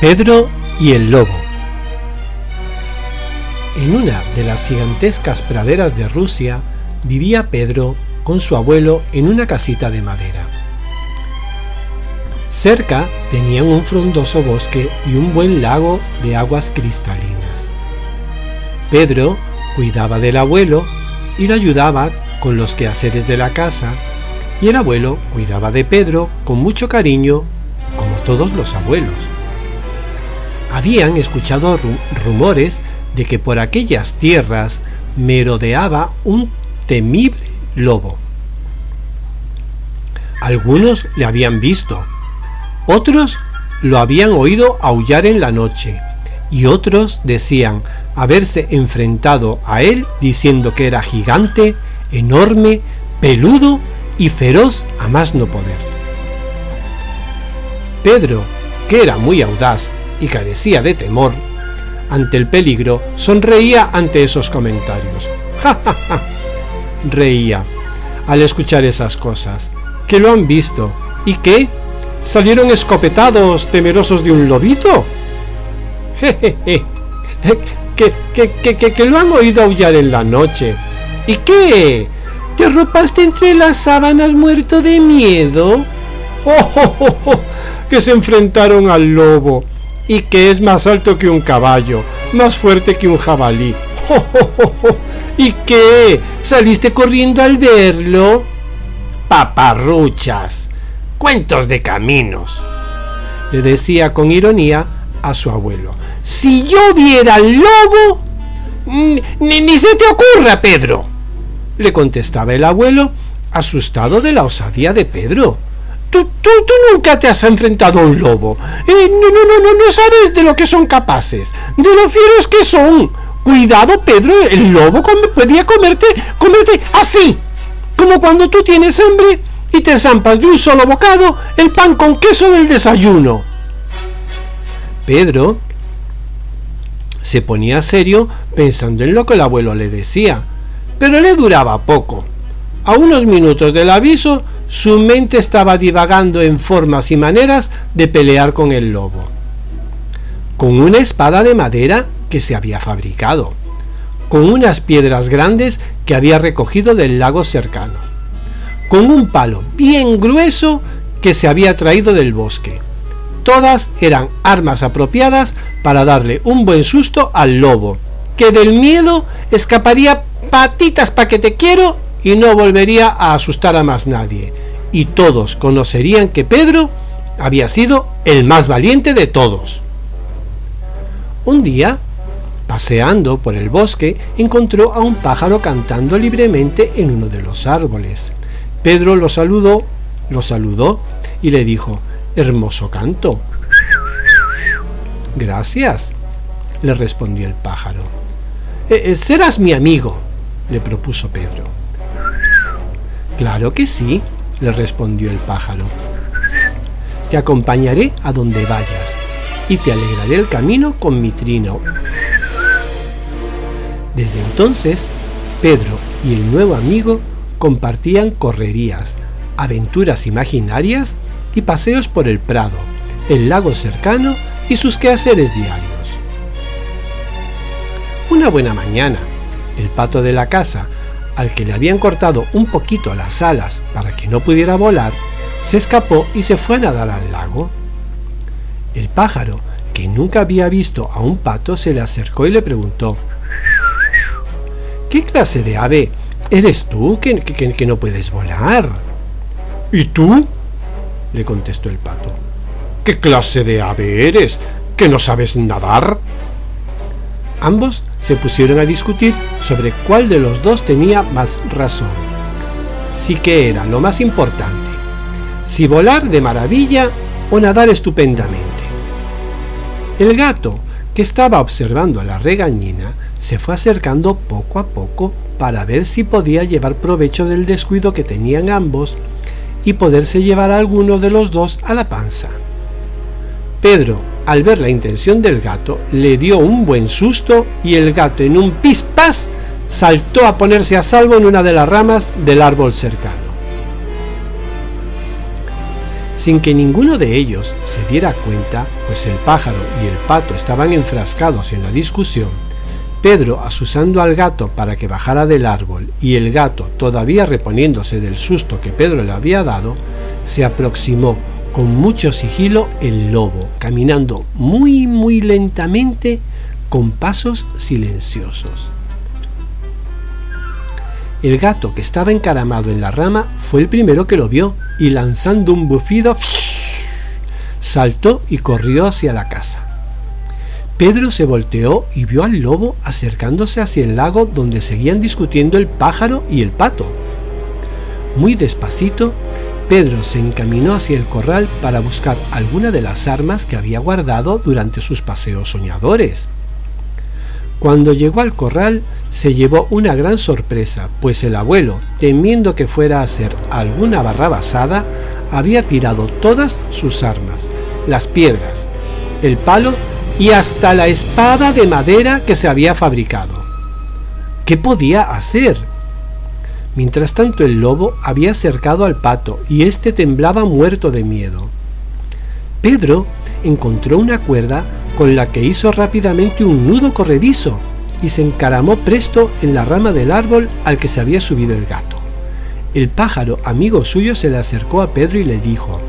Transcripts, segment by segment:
Pedro y el lobo. En una de las gigantescas praderas de Rusia vivía Pedro con su abuelo en una casita de madera. Cerca tenían un frondoso bosque y un buen lago de aguas cristalinas. Pedro cuidaba del abuelo y lo ayudaba con los quehaceres de la casa, y el abuelo cuidaba de Pedro con mucho cariño, como todos los abuelos. Habían escuchado rumores de que por aquellas tierras merodeaba un temible lobo. Algunos le habían visto, otros lo habían oído aullar en la noche, y otros decían haberse enfrentado a él diciendo que era gigante, enorme, peludo y feroz a más no poder. Pedro, que era muy audaz y carecía de temor ante el peligro, sonreía ante esos comentarios. ¡Ja, ja, ja! Reía al escuchar esas cosas, que lo han visto y que salieron escopetados temerosos de un lobito. Jejeje, que, que, que, que, lo han oído aullar en la noche. ¿Y qué? ¿Te arropaste entre las sábanas muerto de miedo? ¡Oh, oh, oh, oh! Que se enfrentaron al lobo y que es más alto que un caballo, más fuerte que un jabalí. ¡Oh! ¿Y qué? ¿Saliste corriendo al verlo? Paparruchas, cuentos de caminos, le decía con ironía a su abuelo. Si yo viera al lobo, ni, ni se te ocurra, Pedro, le contestaba el abuelo, asustado de la osadía de Pedro. Tú, tú, tú, nunca te has enfrentado a un lobo. Eh, no, no, no, no, sabes de lo que son capaces, de lo fieros que son. Cuidado, Pedro, el lobo podía comerte, comerte así, como cuando tú tienes hambre y te zampas de un solo bocado el pan con queso del desayuno. Pedro se ponía serio pensando en lo que el abuelo le decía, pero le duraba poco. A unos minutos del aviso, su mente estaba divagando en formas y maneras de pelear con el lobo. Con una espada de madera que se había fabricado, con unas piedras grandes que había recogido del lago cercano, con un palo bien grueso que se había traído del bosque. Todas eran armas apropiadas para darle un buen susto al lobo, que del miedo escaparía patitas pa' que te quiero y no volvería a asustar a más nadie. Y todos conocerían que Pedro había sido el más valiente de todos. Un día, paseando por el bosque, encontró a un pájaro cantando libremente en uno de los árboles. Pedro lo saludó, lo saludó y le dijo, hermoso canto. Gracias, le respondió el pájaro. Eh, eh, serás mi amigo, le propuso Pedro. Claro que sí, le respondió el pájaro. Te acompañaré a donde vayas y te alegraré el camino con mi trino. Desde entonces, Pedro y el nuevo amigo compartían correrías, aventuras imaginarias y paseos por el prado, el lago cercano y sus quehaceres diarios. Una buena mañana, el pato de la casa, al que le habían cortado un poquito las alas para que no pudiera volar, se escapó y se fue a nadar al lago. El pájaro, que nunca había visto a un pato, se le acercó y le preguntó, ¿Qué clase de ave eres tú que, no puedes volar? ¿Y tú? le contestó el pato. ¿Qué clase de ave eres? ¿Que no sabes nadar? Ambos se pusieron a discutir sobre cuál de los dos tenía más razón. Sí que era lo más importante, si volar de maravilla o nadar estupendamente. El gato, que estaba observando a la regañina, se fue acercando poco a poco para ver si podía llevar provecho del descuido que tenían ambos y poderse llevar a alguno de los dos a la panza. Pedro, al ver la intención del gato, le dio un buen susto y el gato en un pispás saltó a ponerse a salvo en una de las ramas del árbol cercano. Sin que ninguno de ellos se diera cuenta, pues el pájaro y el pato estaban enfrascados en la discusión, Pedro, asusando al gato para que bajara del árbol y el gato, todavía reponiéndose del susto que Pedro le había dado, se aproximó con mucho sigilo el lobo, caminando muy muy lentamente con pasos silenciosos. El gato que estaba encaramado en la rama fue el primero que lo vio y lanzando un bufido saltó y corrió hacia la casa. Pedro se volteó y vio al lobo acercándose hacia el lago donde seguían discutiendo el pájaro y el pato. Muy despacito, Pedro se encaminó hacia el corral para buscar alguna de las armas que había guardado durante sus paseos soñadores. Cuando llegó al corral, se llevó una gran sorpresa, pues el abuelo, temiendo que fuera a hacer alguna barrabasada, había tirado todas sus armas, las piedras, el palo y hasta la espada de madera que se había fabricado. ¿Qué podía hacer? Mientras tanto el lobo había acercado al pato y éste temblaba muerto de miedo. Pedro encontró una cuerda con la que hizo rápidamente un nudo corredizo y se encaramó presto en la rama del árbol al que se había subido el gato. El pájaro, amigo suyo, se le acercó a Pedro y le dijo,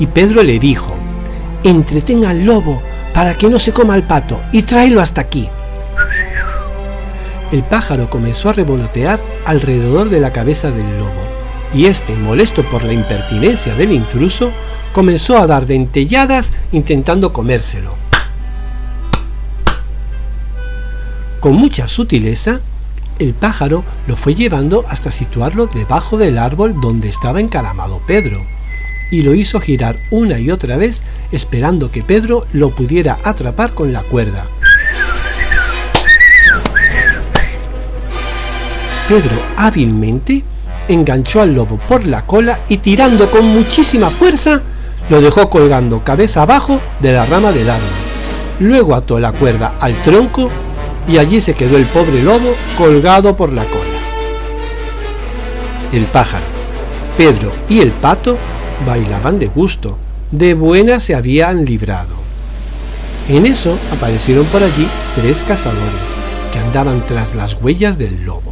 y Pedro le dijo, entretén al lobo para que no se coma al pato y tráelo hasta aquí. El pájaro comenzó a revolotear alrededor de la cabeza del lobo, y este, molesto por la impertinencia del intruso, comenzó a dar dentelladas intentando comérselo. Con mucha sutileza, el pájaro lo fue llevando hasta situarlo debajo del árbol donde estaba encaramado Pedro, y lo hizo girar una y otra vez esperando que Pedro lo pudiera atrapar con la cuerda. Pedro hábilmente enganchó al lobo por la cola y tirando con muchísima fuerza lo dejó colgando cabeza abajo de la rama del árbol. Luego ató la cuerda al tronco y allí se quedó el pobre lobo colgado por la cola. El pájaro, Pedro y el pato bailaban de gusto, de buena se habían librado. En eso aparecieron por allí tres cazadores que andaban tras las huellas del lobo.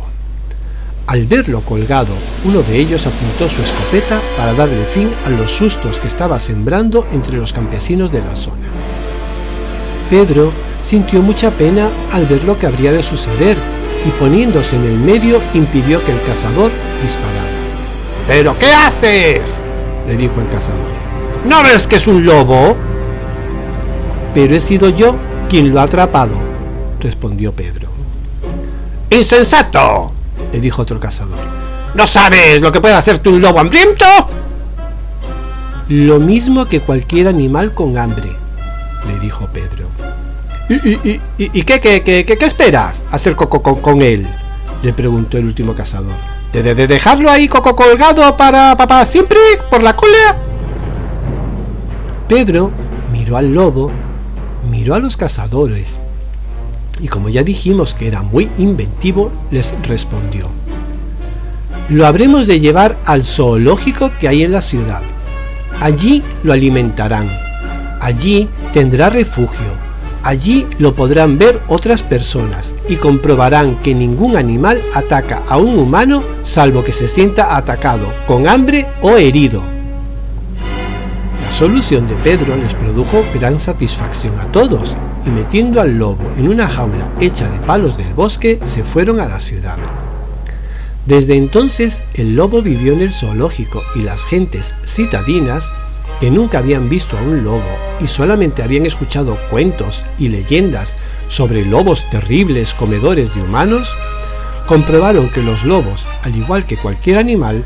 Al verlo colgado, uno de ellos apuntó su escopeta para darle fin a los sustos que estaba sembrando entre los campesinos de la zona. Pedro sintió mucha pena al ver lo que habría de suceder y poniéndose en el medio impidió que el cazador disparara. ¿Pero qué haces? le dijo el cazador. ¿No ves que es un lobo? Pero he sido yo quien lo ha atrapado, respondió Pedro. ¡Insensato! Le dijo otro cazador. ¿No sabes lo que puede hacerte un lobo hambriento? Lo mismo que cualquier animal con hambre, le dijo Pedro. ¿Y, qué, qué, qué, esperas hacer coco con, él? le preguntó el último cazador. ¿De, de, dejarlo ahí coco colgado para, para siempre por la cola? Pedro miró al lobo, miró a los cazadores y como ya dijimos que era muy inventivo, les respondió, lo habremos de llevar al zoológico que hay en la ciudad. Allí lo alimentarán. Allí tendrá refugio. Allí lo podrán ver otras personas y comprobarán que ningún animal ataca a un humano salvo que se sienta atacado, con hambre o herido. La solución de Pedro les produjo gran satisfacción a todos y metiendo al lobo en una jaula hecha de palos del bosque se fueron a la ciudad. Desde entonces el lobo vivió en el zoológico y las gentes citadinas, que nunca habían visto a un lobo y solamente habían escuchado cuentos y leyendas sobre lobos terribles comedores de humanos, comprobaron que los lobos, al igual que cualquier animal,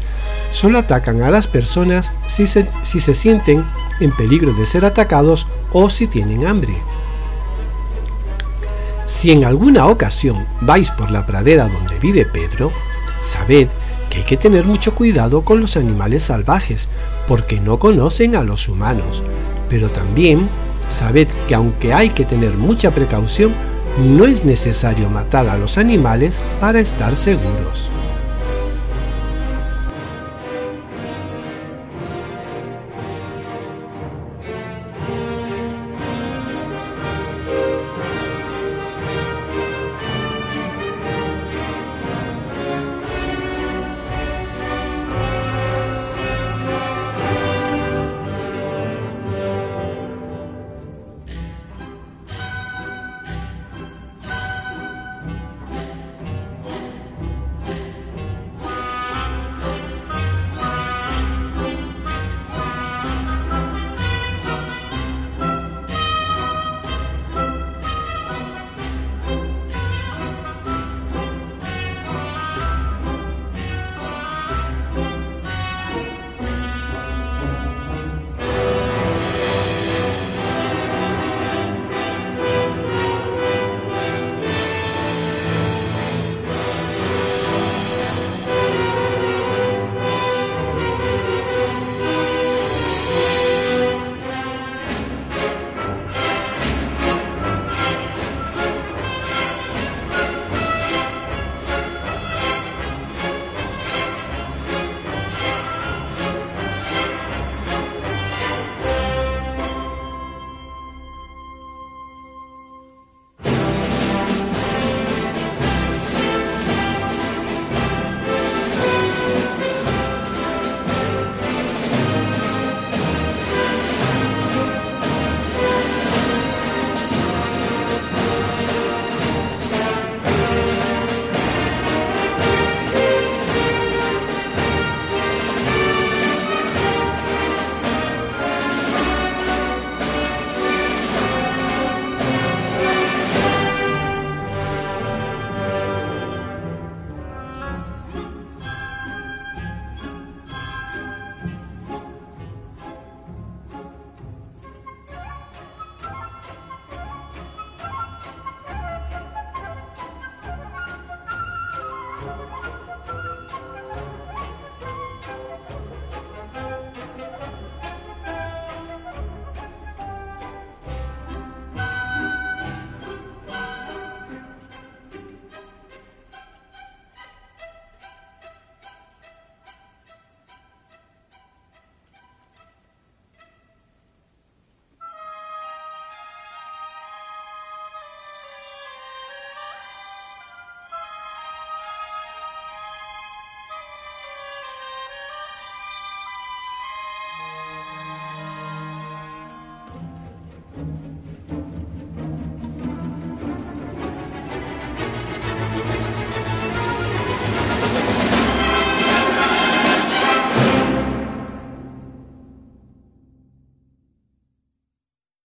solo atacan a las personas si se, si se sienten en peligro de ser atacados o si tienen hambre. Si en alguna ocasión vais por la pradera donde vive Pedro, sabed que hay que tener mucho cuidado con los animales salvajes, porque no conocen a los humanos. Pero también sabed que aunque hay que tener mucha precaución, no es necesario matar a los animales para estar seguros.